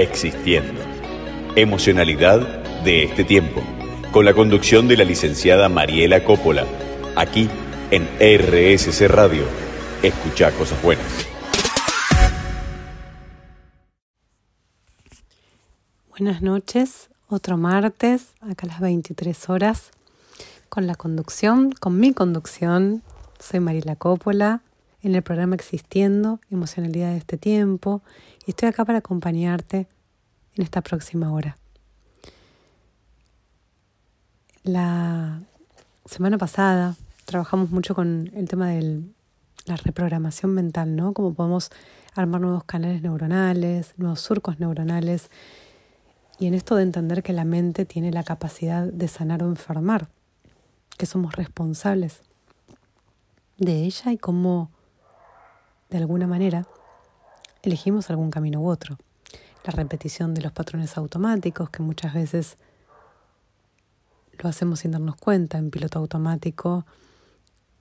Existiendo. Emocionalidad de este tiempo. Con la conducción de la licenciada Mariela Coppola. Aquí en RSC Radio. Escucha cosas buenas. Buenas noches, otro martes, acá a las 23 horas, con la conducción, con mi conducción. Soy Mariela Coppola en el programa Existiendo, Emocionalidad de este tiempo, y estoy acá para acompañarte en esta próxima hora. La semana pasada trabajamos mucho con el tema de la reprogramación mental, ¿no? Cómo podemos armar nuevos canales neuronales, nuevos surcos neuronales, y en esto de entender que la mente tiene la capacidad de sanar o enfermar, que somos responsables de ella y cómo de alguna manera, elegimos algún camino u otro. La repetición de los patrones automáticos, que muchas veces lo hacemos sin darnos cuenta, en piloto automático,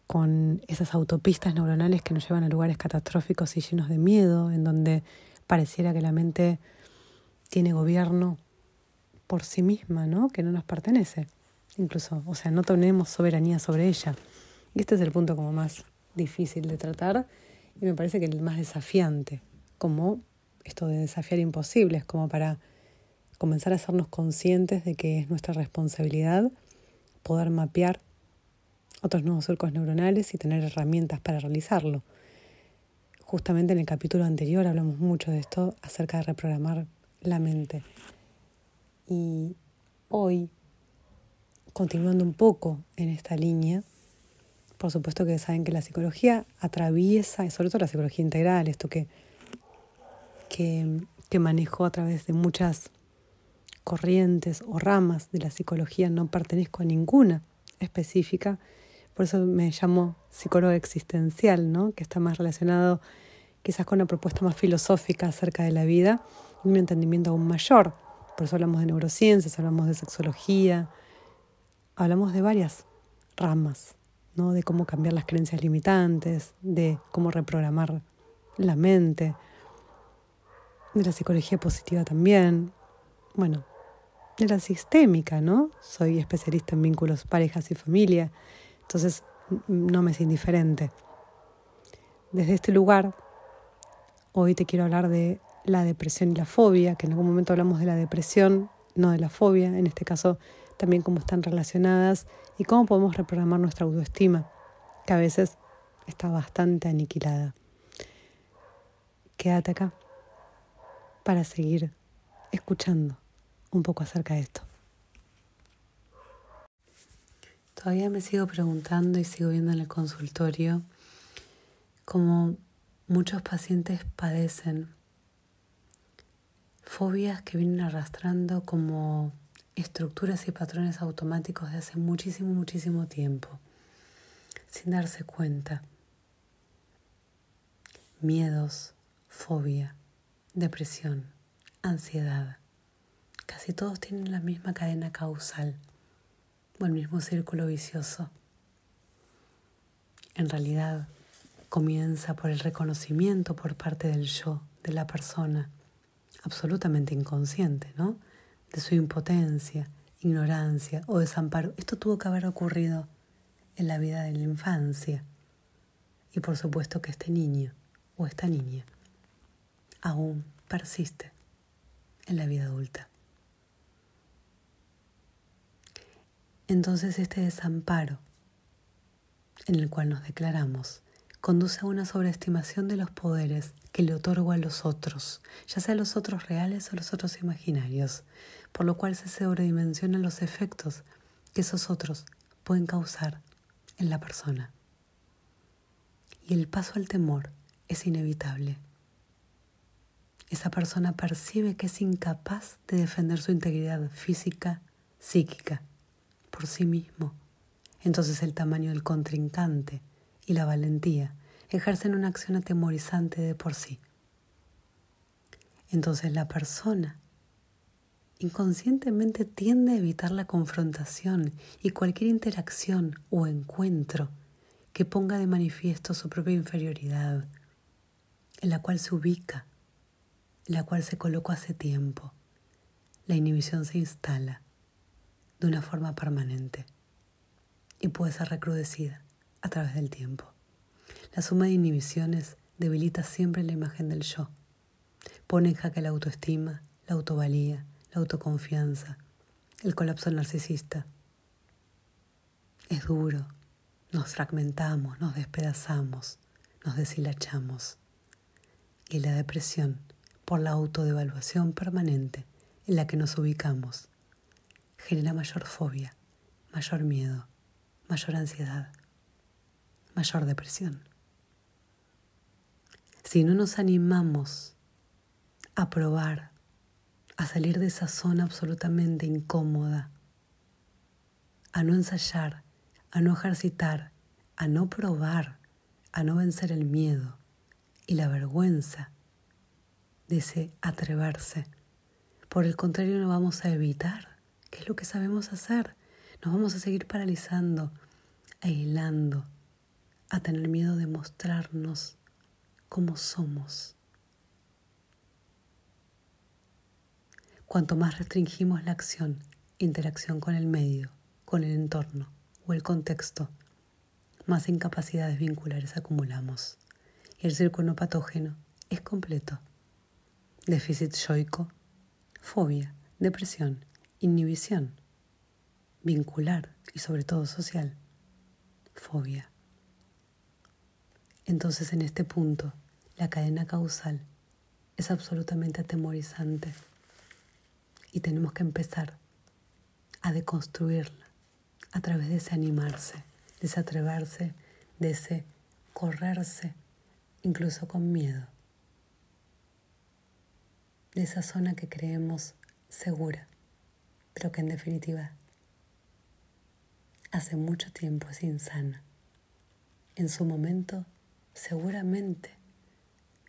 con esas autopistas neuronales que nos llevan a lugares catastróficos y llenos de miedo, en donde pareciera que la mente tiene gobierno por sí misma, ¿no? Que no nos pertenece. Incluso, o sea, no tenemos soberanía sobre ella. Y este es el punto como más difícil de tratar y me parece que el más desafiante, como esto de desafiar imposibles, como para comenzar a hacernos conscientes de que es nuestra responsabilidad poder mapear otros nuevos surcos neuronales y tener herramientas para realizarlo. Justamente en el capítulo anterior hablamos mucho de esto acerca de reprogramar la mente. Y hoy, continuando un poco en esta línea, por supuesto que saben que la psicología atraviesa, y sobre todo la psicología integral, esto que, que, que manejo a través de muchas corrientes o ramas de la psicología, no pertenezco a ninguna específica, por eso me llamo psicólogo existencial, ¿no? que está más relacionado quizás con una propuesta más filosófica acerca de la vida y un entendimiento aún mayor. Por eso hablamos de neurociencias, hablamos de sexología, hablamos de varias ramas de cómo cambiar las creencias limitantes, de cómo reprogramar la mente, de la psicología positiva también, bueno, de la sistémica, ¿no? Soy especialista en vínculos, parejas y familia, entonces no me es indiferente. Desde este lugar, hoy te quiero hablar de la depresión y la fobia, que en algún momento hablamos de la depresión, no de la fobia, en este caso también cómo están relacionadas y cómo podemos reprogramar nuestra autoestima, que a veces está bastante aniquilada. Quédate acá para seguir escuchando un poco acerca de esto. Todavía me sigo preguntando y sigo viendo en el consultorio cómo muchos pacientes padecen fobias que vienen arrastrando como estructuras y patrones automáticos de hace muchísimo, muchísimo tiempo, sin darse cuenta. Miedos, fobia, depresión, ansiedad. Casi todos tienen la misma cadena causal o el mismo círculo vicioso. En realidad, comienza por el reconocimiento por parte del yo, de la persona, absolutamente inconsciente, ¿no? de su impotencia, ignorancia o desamparo. Esto tuvo que haber ocurrido en la vida de la infancia. Y por supuesto que este niño o esta niña aún persiste en la vida adulta. Entonces este desamparo en el cual nos declaramos conduce a una sobreestimación de los poderes que le otorgo a los otros, ya sea los otros reales o los otros imaginarios, por lo cual se sobredimensionan los efectos que esos otros pueden causar en la persona. Y el paso al temor es inevitable. Esa persona percibe que es incapaz de defender su integridad física, psíquica, por sí mismo. Entonces el tamaño del contrincante y la valentía ejercen una acción atemorizante de por sí. Entonces la persona inconscientemente tiende a evitar la confrontación y cualquier interacción o encuentro que ponga de manifiesto su propia inferioridad, en la cual se ubica la cual se colocó hace tiempo. La inhibición se instala de una forma permanente y puede ser recrudecida a través del tiempo. La suma de inhibiciones debilita siempre la imagen del yo, pone en jaque la autoestima, la autovalía, la autoconfianza, el colapso narcisista. Es duro, nos fragmentamos, nos despedazamos, nos deshilachamos. Y la depresión, por la autodevaluación permanente en la que nos ubicamos, genera mayor fobia, mayor miedo, mayor ansiedad, mayor depresión. Si no nos animamos a probar, a salir de esa zona absolutamente incómoda, a no ensayar, a no ejercitar, a no probar, a no vencer el miedo y la vergüenza de atreverse. Por el contrario, no vamos a evitar, que es lo que sabemos hacer. Nos vamos a seguir paralizando, aislando, a tener miedo de mostrarnos como somos. Cuanto más restringimos la acción, interacción con el medio, con el entorno o el contexto, más incapacidades vinculares acumulamos. Y el círculo patógeno es completo. Déficit yoico, fobia, depresión, inhibición, vincular y sobre todo social, fobia. Entonces en este punto, la cadena causal es absolutamente atemorizante y tenemos que empezar a deconstruirla a través de ese animarse, de ese atreverse, de ese correrse, incluso con miedo, de esa zona que creemos segura, pero que en definitiva hace mucho tiempo es insana. En su momento seguramente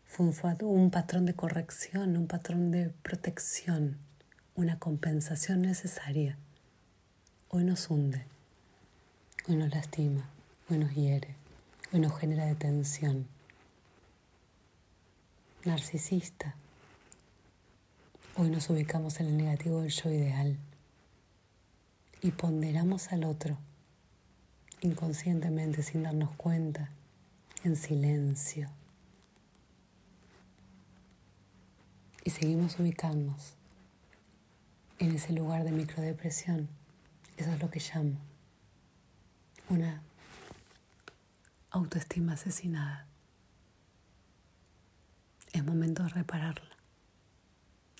fue un, patrón de corrección, un patrón de protección, una compensación necesaria. Hoy nos hunde, hoy nos lastima, hoy nos hiere, hoy nos genera detención. Narcisista. Hoy nos ubicamos en el negativo del yo ideal y ponderamos al otro inconscientemente sin darnos cuenta en silencio. Y seguimos ubicándonos en ese lugar de microdepresión. Eso es lo que llamo una autoestima asesinada. Es momento de repararla.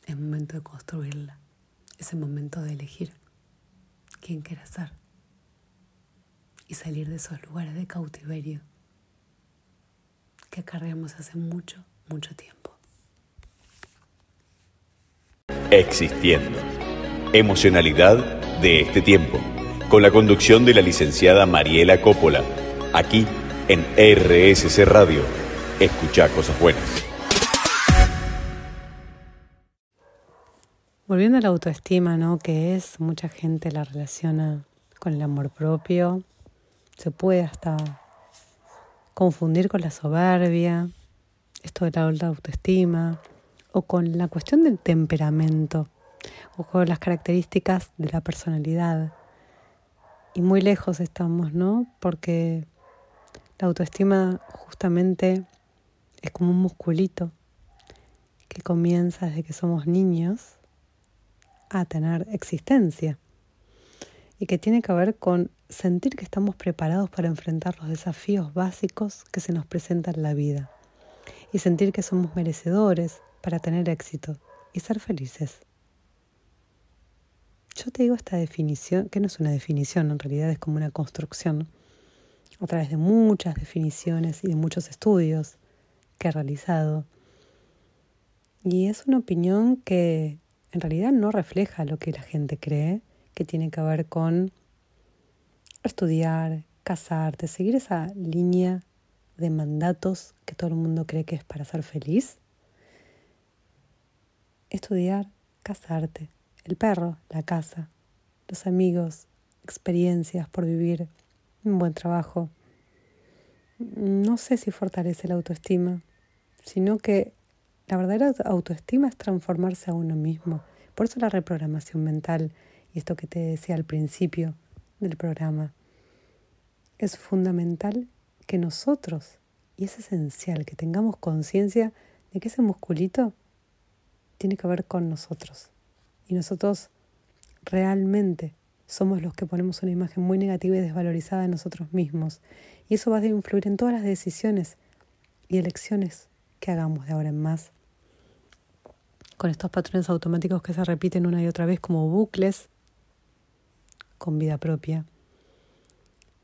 Es momento de construirla. Es el momento de elegir quién quiere ser y salir de esos lugares de cautiverio que acarreamos hace mucho, mucho tiempo. Existiendo. Emocionalidad de este tiempo. Con la conducción de la licenciada Mariela Coppola. Aquí en RSC Radio. Escucha cosas buenas. Volviendo a la autoestima, ¿no? Que es, mucha gente la relaciona con el amor propio. Se puede hasta confundir con la soberbia, esto de la alta autoestima, o con la cuestión del temperamento, o con las características de la personalidad. Y muy lejos estamos, ¿no? Porque la autoestima justamente es como un musculito que comienza desde que somos niños a tener existencia y que tiene que ver con sentir que estamos preparados para enfrentar los desafíos básicos que se nos presentan en la vida y sentir que somos merecedores para tener éxito y ser felices. Yo te digo esta definición, que no es una definición, en realidad es como una construcción, a través de muchas definiciones y de muchos estudios que he realizado. Y es una opinión que en realidad no refleja lo que la gente cree, que tiene que ver con estudiar, casarte, seguir esa línea de mandatos que todo el mundo cree que es para ser feliz. Estudiar, casarte, el perro, la casa, los amigos, experiencias por vivir, un buen trabajo. No sé si fortalece la autoestima, sino que La verdadera autoestima es transformarse a uno mismo. Por eso la reprogramación mental y esto que te decía al principio del programa. Es fundamental que nosotros, y es esencial que tengamos conciencia de que ese musculito tiene que ver con nosotros. Y nosotros realmente somos los que ponemos una imagen muy negativa y desvalorizada de nosotros mismos. Y eso va a influir en todas las decisiones y elecciones que hagamos de ahora en más. Con estos patrones automáticos que se repiten una y otra vez como bucles con vida propia.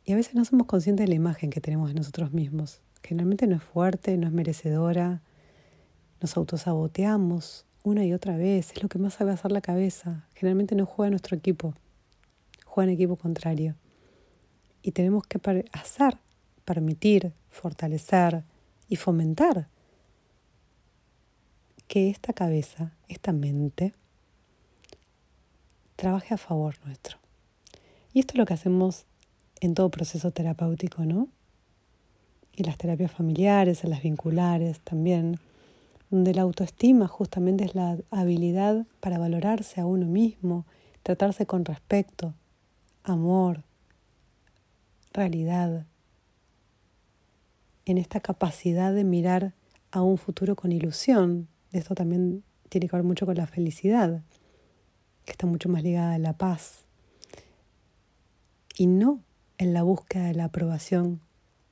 Y a veces no somos conscientes de la imagen que tenemos de nosotros mismos. Generalmente no es fuerte, no es merecedora, nos autosaboteamos una y otra vez, es lo que más sabe hacer la cabeza. Generalmente no juega nuestro equipo, juega en equipo contrario. Y tenemos que hacer, permitir, fortalecer y fomentar que esta cabeza, esta mente, trabaje a favor nuestro. Y esto es lo que hacemos en todo proceso terapéutico, ¿no? Y las terapias familiares, en las vinculares también, donde la autoestima justamente es la habilidad para valorarse a uno mismo, tratarse con respeto, amor, realidad, en esta capacidad de mirar a un futuro con ilusión. Esto también tiene que ver mucho con la felicidad, que está mucho más ligada a la paz y no en la búsqueda de la aprobación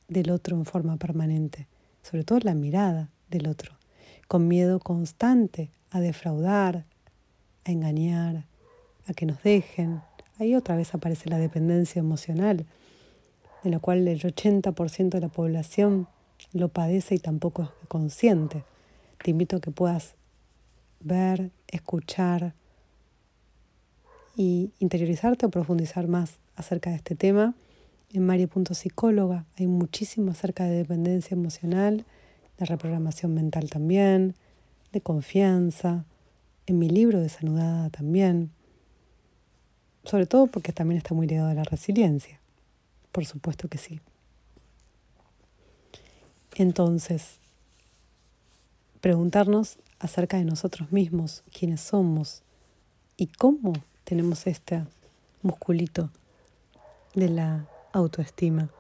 del otro en forma permanente, sobre todo la mirada del otro, con miedo constante a defraudar, a engañar, a que nos dejen. Ahí otra vez aparece la dependencia emocional, de la cual el 80% de la población lo padece y tampoco es consciente. Te invito a que puedas ver, escuchar y interiorizarte o profundizar más acerca de este tema. En Mario.psicóloga hay muchísimo acerca de dependencia emocional, de reprogramación mental también, de confianza, en mi libro de Sanudada también, sobre todo porque también está muy ligado a la resiliencia, por supuesto que sí. Entonces, preguntarnos acerca de nosotros mismos, quiénes somos y cómo tenemos este musculito de la autoestima.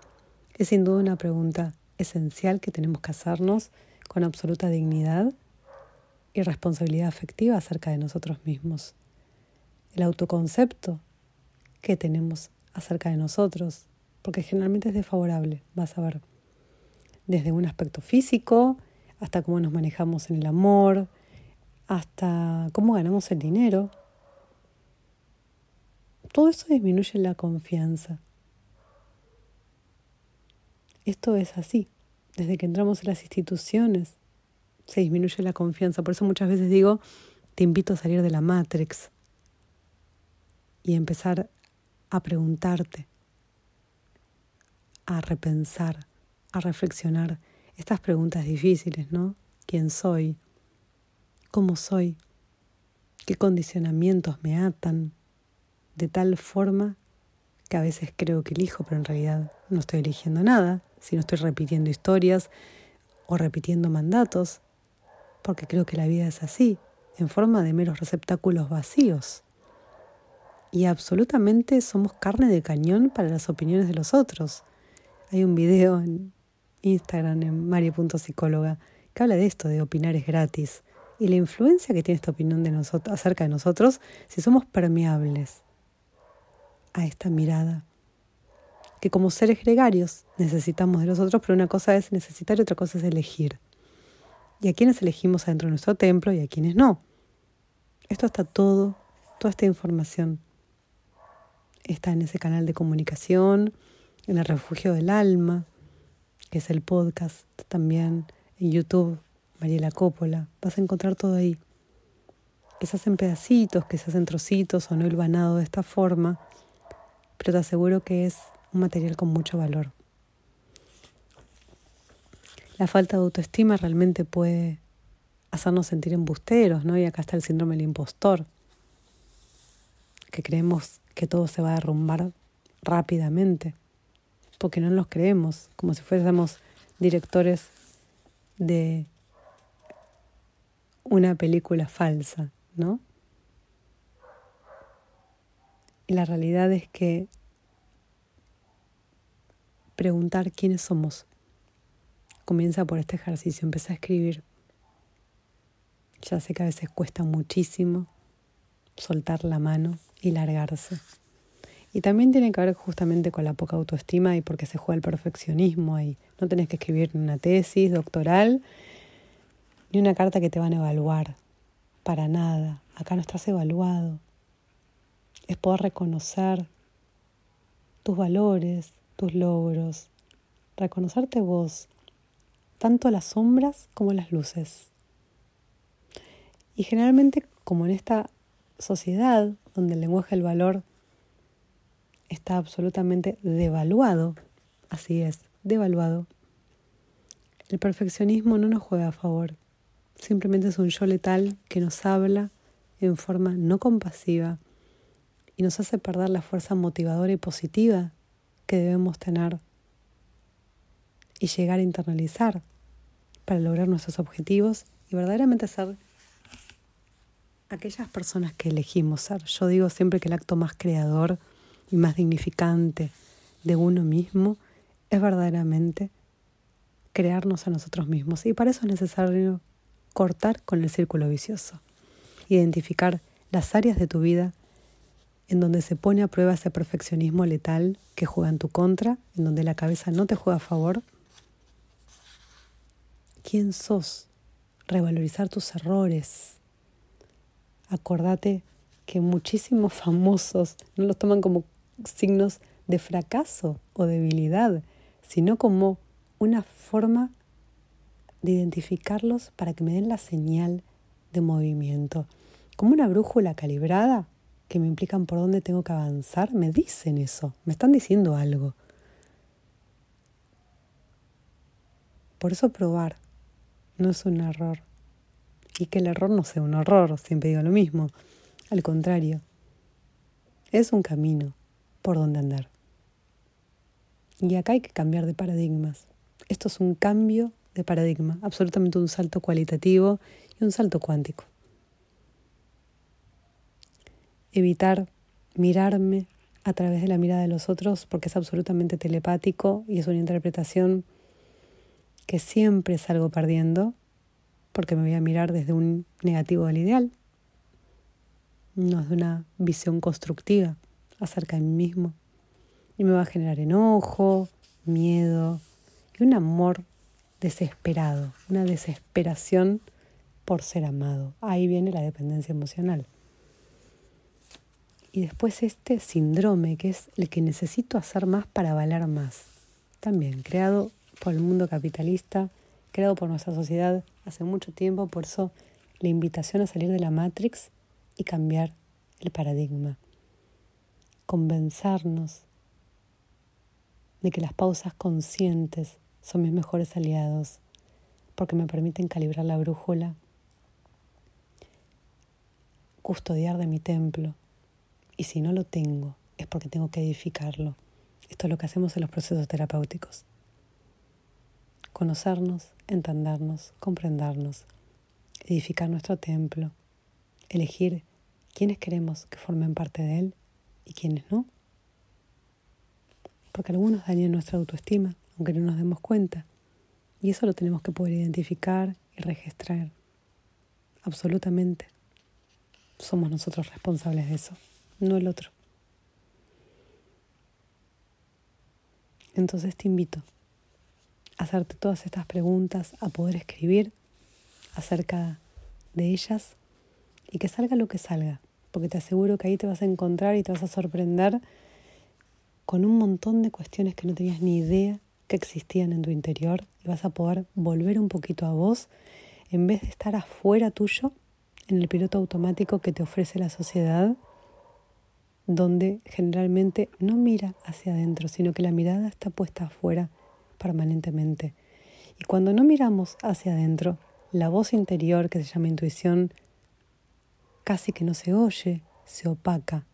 Es sin duda una pregunta esencial que tenemos que hacernos con absoluta dignidad y responsabilidad afectiva acerca de nosotros mismos. El autoconcepto que tenemos acerca de nosotros, porque generalmente es desfavorable, vas a ver, desde un aspecto físico hasta cómo nos manejamos en el amor, hasta cómo ganamos el dinero, todo eso disminuye la confianza. Esto es así. Desde que entramos en las instituciones se disminuye la confianza. Por eso muchas veces digo, te invito a salir de la Matrix y empezar a preguntarte, a repensar, a reflexionar estas preguntas difíciles, ¿no? ¿Quién soy? ¿Cómo soy? ¿Qué condicionamientos me atan? de tal forma que a veces creo que elijo, pero en realidad no estoy eligiendo nada, si no estoy repitiendo historias o repitiendo mandatos, porque creo que la vida es así, en forma de meros receptáculos vacíos. Y absolutamente somos carne de cañón para las opiniones de los otros. Hay un video en Instagram, en mario.psicóloga, que habla de esto, de opinar es gratis, y la influencia que tiene esta opinión de nosotros, acerca de nosotros si somos permeables a esta mirada. Que como seres gregarios necesitamos de los otros, pero una cosa es necesitar y otra cosa es elegir. Y a quienes elegimos adentro de nuestro templo y a quienes no. Esto está todo, toda esta información está en ese canal de comunicación, en el refugio del alma, que es el podcast también, en YouTube, Mariela Coppola. Vas a encontrar todo ahí. Que se hacen pedacitos, que se hacen trocitos o no hilvanado de esta forma, pero te aseguro que es un material con mucho valor. La falta de autoestima realmente puede hacernos sentir embusteros, ¿no? Y acá está el síndrome del impostor, que creemos que todo se va a derrumbar rápidamente, porque no nos creemos, como si fuésemos directores de una película falsa, ¿no? Y la realidad es que preguntar quiénes somos comienza por este ejercicio, empieza a escribir. Ya sé que a veces cuesta muchísimo soltar la mano y largarse. Y también tiene que ver justamente con la poca autoestima y porque se juega el perfeccionismo ahí. No tenés que escribir una tesis doctoral ni una carta que te van a evaluar. Para nada. Acá no estás evaluado. Es poder reconocer tus valores, tus logros, reconocerte vos, tanto las sombras como las luces. Y generalmente, como en esta sociedad donde el lenguaje del valor está absolutamente devaluado, así es, devaluado, el perfeccionismo no nos juega a favor, simplemente es un yo letal que nos habla en forma no compasiva y nos hace perder la fuerza motivadora y positiva que debemos tener y llegar a internalizar para lograr nuestros objetivos y verdaderamente ser aquellas personas que elegimos ser. Yo digo siempre que el acto más creador y más dignificante de uno mismo es verdaderamente crearnos a nosotros mismos. Y para eso es necesario cortar con el círculo vicioso, identificar las áreas de tu vida en donde se pone a prueba ese perfeccionismo letal que juega en tu contra, en donde la cabeza no te juega a favor. ¿Quién sos? Revalorizar tus errores. Acordate que muchísimos famosos no los toman como signos de fracaso o debilidad, sino como una forma de identificarlos para que me den la señal de movimiento. Como una brújula calibrada que me implican por dónde tengo que avanzar, me dicen eso, me están diciendo algo. Por eso probar no es un error. Y que el error no sea un horror, siempre digo lo mismo. Al contrario, es un camino por donde andar. Y acá hay que cambiar de paradigmas. Esto es un cambio de paradigma, absolutamente un salto cualitativo y un salto cuántico. Evitar mirarme a través de la mirada de los otros porque es absolutamente telepático y es una interpretación que siempre salgo perdiendo porque me voy a mirar desde un negativo del ideal, no es de una visión constructiva acerca de mí mismo. Y me va a generar enojo, miedo y un amor desesperado, una desesperación por ser amado. Ahí viene la dependencia emocional. Y después este síndrome, que es el que necesito hacer más para valer más. También creado por el mundo capitalista, creado por nuestra sociedad hace mucho tiempo, por eso la invitación a salir de la Matrix y cambiar el paradigma convencernos de que las pausas conscientes son mis mejores aliados, porque me permiten calibrar la brújula, custodiar de mi templo, y si no lo tengo, es porque tengo que edificarlo. Esto es lo que hacemos en los procesos terapéuticos. Conocernos, entendernos, comprendernos, edificar nuestro templo, elegir quiénes queremos que formen parte de él y quienes no. Porque algunos dañan nuestra autoestima, aunque no nos demos cuenta. Y eso lo tenemos que poder identificar y registrar. Absolutamente. Somos nosotros responsables de eso, no el otro. Entonces te invito a hacerte todas estas preguntas, a poder escribir acerca de ellas y que salga lo que salga porque te aseguro que ahí te vas a encontrar y te vas a sorprender con un montón de cuestiones que no tenías ni idea que existían en tu interior y vas a poder volver un poquito a vos en vez de estar afuera tuyo en el piloto automático que te ofrece la sociedad donde generalmente no mira hacia adentro, sino que la mirada está puesta afuera permanentemente. Y cuando no miramos hacia adentro, la voz interior que se llama intuición casi que no se oye, se opaca,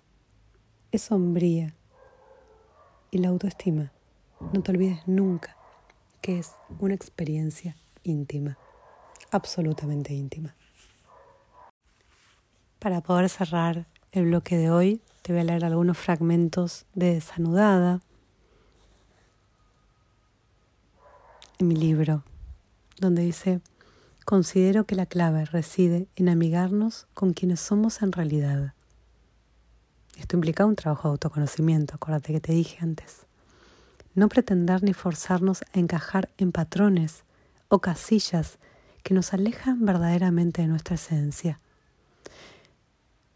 es sombría. Y la autoestima, no te olvides nunca que es una experiencia íntima, absolutamente íntima. Para poder cerrar el bloque de hoy, te voy a leer algunos fragmentos de Desanudada en mi libro, donde dice, considero que la clave reside en amigarnos con quienes somos en realidad. Esto implica un trabajo de autoconocimiento, acuérdate que te dije antes. No pretender ni forzarnos a encajar en patrones o casillas que nos alejan verdaderamente de nuestra esencia.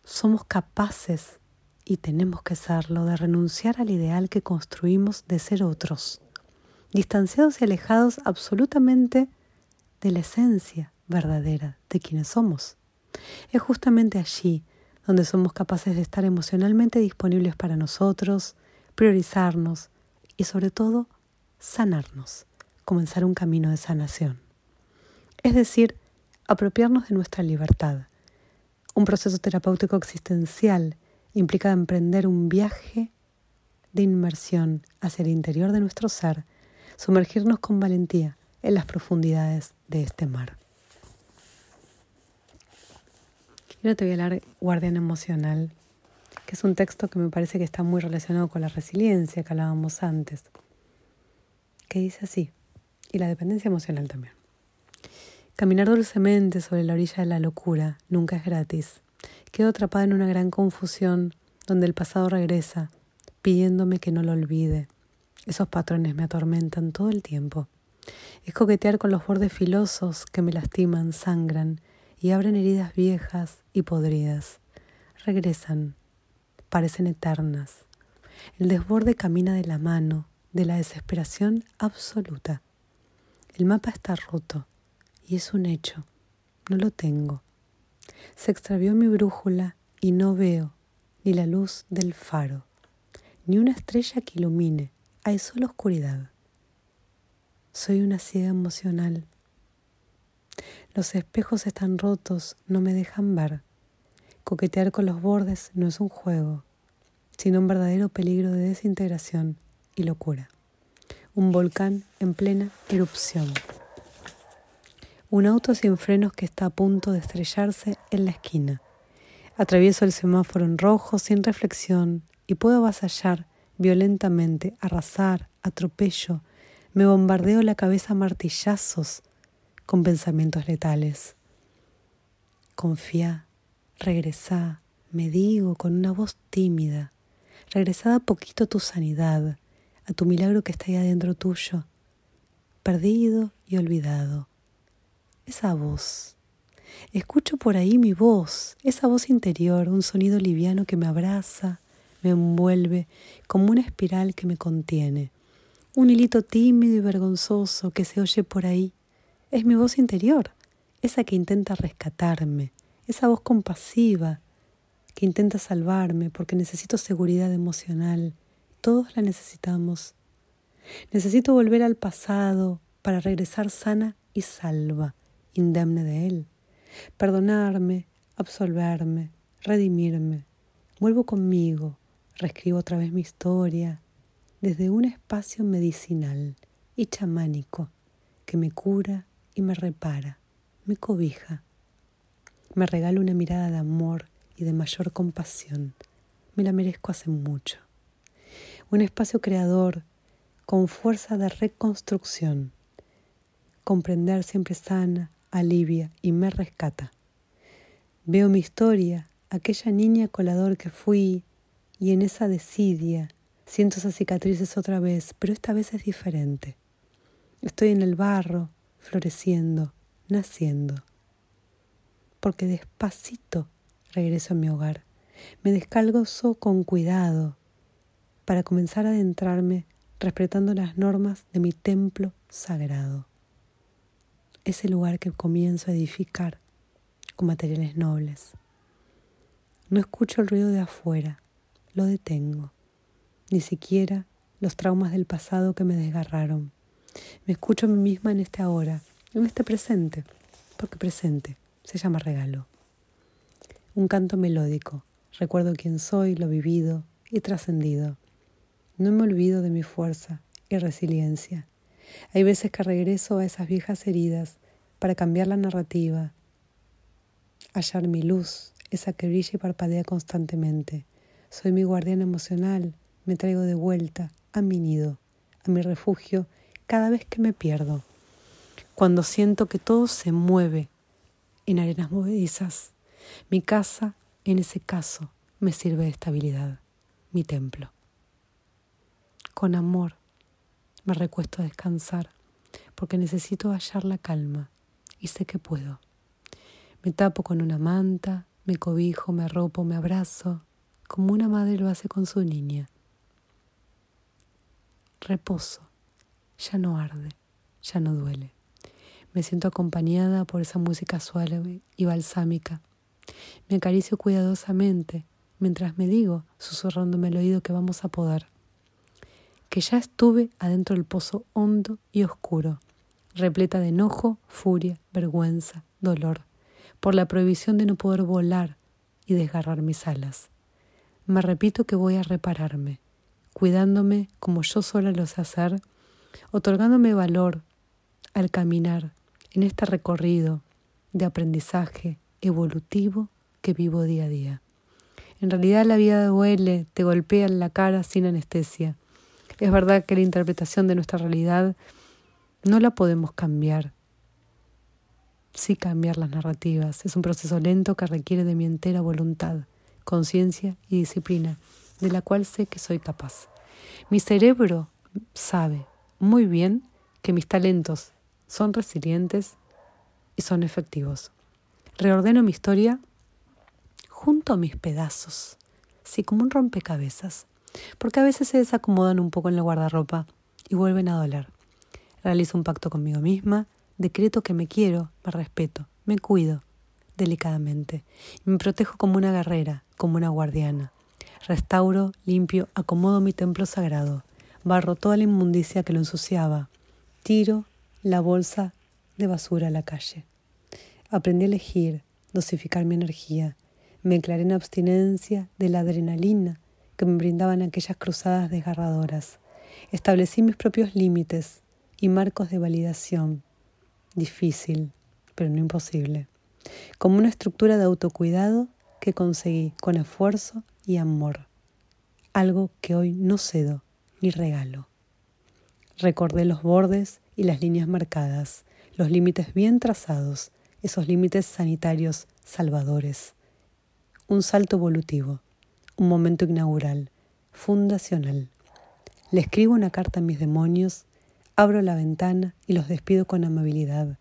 Somos capaces, y tenemos que serlo, de renunciar al ideal que construimos de ser otros, distanciados y alejados absolutamente de la esencia verdadera de quienes somos. Es justamente allí donde somos capaces de estar emocionalmente disponibles para nosotros, priorizarnos y sobre todo sanarnos, comenzar un camino de sanación. Es decir, apropiarnos de nuestra libertad. Un proceso terapéutico existencial implica emprender un viaje de inmersión hacia el interior de nuestro ser, sumergirnos con valentía en las profundidades de este mar. Y ahora te voy a hablar Guardián Emocional, que es un texto que me parece que está muy relacionado con la resiliencia que hablábamos antes, que dice así, y la dependencia emocional también. Caminar dulcemente sobre la orilla de la locura nunca es gratis. Quedo atrapada en una gran confusión donde el pasado regresa, pidiéndome que no lo olvide. Esos patrones me atormentan todo el tiempo. Es coquetear con los bordes filosos que me lastiman, sangran y abren heridas viejas y podridas. Regresan, parecen eternas. El desborde camina de la mano, de la desesperación absoluta. El mapa está roto y es un hecho. No lo tengo. Se extravió mi brújula y no veo ni la luz del faro, ni una estrella que ilumine. Hay solo oscuridad. Soy una ciega emocional los espejos están rotos, no me dejan ver. Coquetear con los bordes no es un juego, sino un verdadero peligro de desintegración y locura. Un volcán en plena erupción. Un auto sin frenos que está a punto de estrellarse en la esquina. Atravieso el semáforo en rojo sin reflexión y puedo avasallar violentamente, arrasar, atropello. Me bombardeo la cabeza a martillazos con pensamientos letales. Confía, regresá, me digo con una voz tímida, regresá a poquito a tu sanidad, a tu milagro que está ahí adentro tuyo, perdido y olvidado. Esa voz. Escucho por ahí mi voz, esa voz interior, un sonido liviano que me abraza, me envuelve como una espiral que me contiene, un hilito tímido y vergonzoso que se oye por ahí es mi voz interior, esa que intenta rescatarme, esa voz compasiva que intenta salvarme porque necesito seguridad emocional. Todos la necesitamos. Necesito volver al pasado para regresar sana y salva, indemne de él. Perdonarme, absolverme, redimirme. Vuelvo conmigo, reescribo otra vez mi historia desde un espacio medicinal y chamánico que me cura y me repara, me cobija, me regala una mirada de amor y de mayor compasión. Me la merezco hace mucho. Un espacio creador con fuerza de reconstrucción. Comprender siempre sana, alivia y me rescata. Veo mi historia, aquella niña colador que fui, y en esa desidia siento esas cicatrices otra vez, pero esta vez es diferente. Estoy en el barro, floreciendo, naciendo. Porque despacito regreso a mi hogar. Me descalzo con cuidado para comenzar a adentrarme respetando las normas de mi templo sagrado. Ese lugar que comienzo a edificar con materiales nobles. No escucho el ruido de afuera, lo detengo, ni siquiera los traumas del pasado que me desgarraron. Me escucho a mí misma en este ahora, en este presente, porque presente se llama regalo. Un canto melódico. Recuerdo quién soy, lo vivido y trascendido. No me olvido de mi fuerza y resiliencia. Hay veces que regreso a esas viejas heridas para cambiar la narrativa, hallar mi luz esa que brilla y parpadea constantemente. Soy mi guardián emocional, me traigo de vuelta a mi nido, a mi refugio, cada vez que me pierdo. Cuando siento que todo se mueve en arenas movedizas, mi casa, en ese caso, me sirve de estabilidad, mi templo. Con amor me recuesto a descansar, porque necesito hallar la calma y sé que puedo. Me tapo con una manta, me cobijo, me arropo, me abrazo, como una madre lo hace con su niña. Reposo, ya no arde, ya no duele. Me siento acompañada por esa música suave y balsámica. Me acaricio cuidadosamente mientras me digo, susurrándome al oído que vamos a podar, que ya estuve adentro del pozo hondo y oscuro, repleta de enojo, furia, vergüenza, dolor, por la prohibición de no poder volar y desgarrar mis alas me repito que voy a repararme, cuidándome como yo sola lo sé hacer, otorgándome valor al caminar en este recorrido de aprendizaje evolutivo que vivo día a día. En realidad la vida duele, te golpea en la cara sin anestesia. Es verdad que la interpretación de nuestra realidad no la podemos cambiar. Sí cambiar las narrativas. Es un proceso lento que requiere de mi entera voluntad conciencia y disciplina, de la cual sé que soy capaz. Mi cerebro sabe muy bien que mis talentos son resilientes y son efectivos. Reordeno mi historia junto a mis pedazos, sí, como un rompecabezas, porque a veces se desacomodan un poco en la guardarropa y vuelven a doler. Realizo un pacto conmigo misma, decreto que me quiero, me respeto, me cuido delicadamente. Me protejo como una guerrera, como una guardiana. Restauro, limpio, acomodo mi templo sagrado. Barro toda la inmundicia que lo ensuciaba. Tiro la bolsa de basura a la calle. Aprendí a elegir, dosificar mi energía. Me declaré en abstinencia de la adrenalina que me brindaban aquellas cruzadas desgarradoras. Establecí mis propios límites y marcos de validación. Difícil, pero no imposible. Como una estructura de autocuidado que conseguí con esfuerzo y amor, algo que hoy no cedo ni regalo. Recordé los bordes y las líneas marcadas, los límites bien trazados, esos límites sanitarios salvadores. Un salto evolutivo, un momento inaugural, fundacional. Le escribo una carta a mis demonios, abro la ventana y los despido con amabilidad,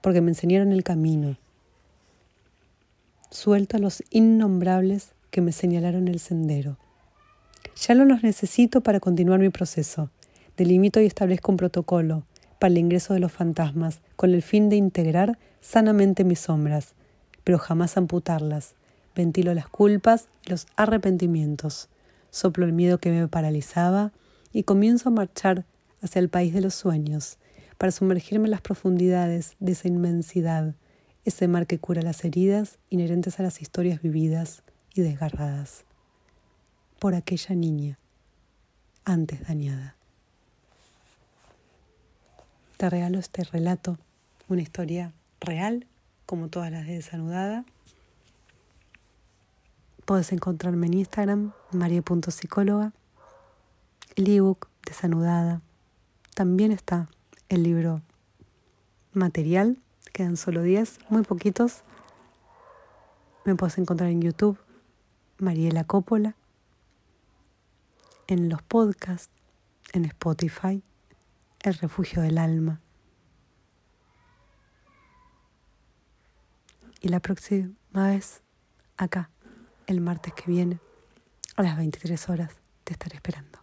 porque me enseñaron el camino, suelto a los innombrables que me señalaron el sendero. Ya no los necesito para continuar mi proceso. Delimito y establezco un protocolo para el ingreso de los fantasmas con el fin de integrar sanamente mis sombras, pero jamás amputarlas. Ventilo las culpas y los arrepentimientos. Soplo el miedo que me paralizaba y comienzo a marchar hacia el país de los sueños, para sumergirme en las profundidades de esa inmensidad ese mar que cura las heridas inherentes a las historias vividas y desgarradas por aquella niña antes dañada. Te regalo este relato, una historia real, como todas las de Desanudada. Puedes encontrarme en Instagram, maria.psicóloga, el ebook Desanudada. También está el libro material quedan solo 10, muy poquitos. Me puedes encontrar en YouTube, Mariela Coppola, en los podcasts, en Spotify, El Refugio del Alma. Y la próxima vez, acá, el martes que viene, a las 23 horas, te estaré esperando.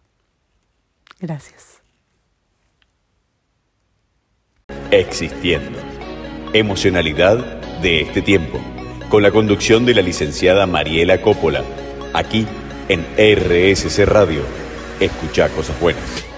Gracias. Existiendo Emocionalidad de este tiempo, con la conducción de la licenciada Mariela Coppola, aquí en RSC Radio. Escucha cosas buenas.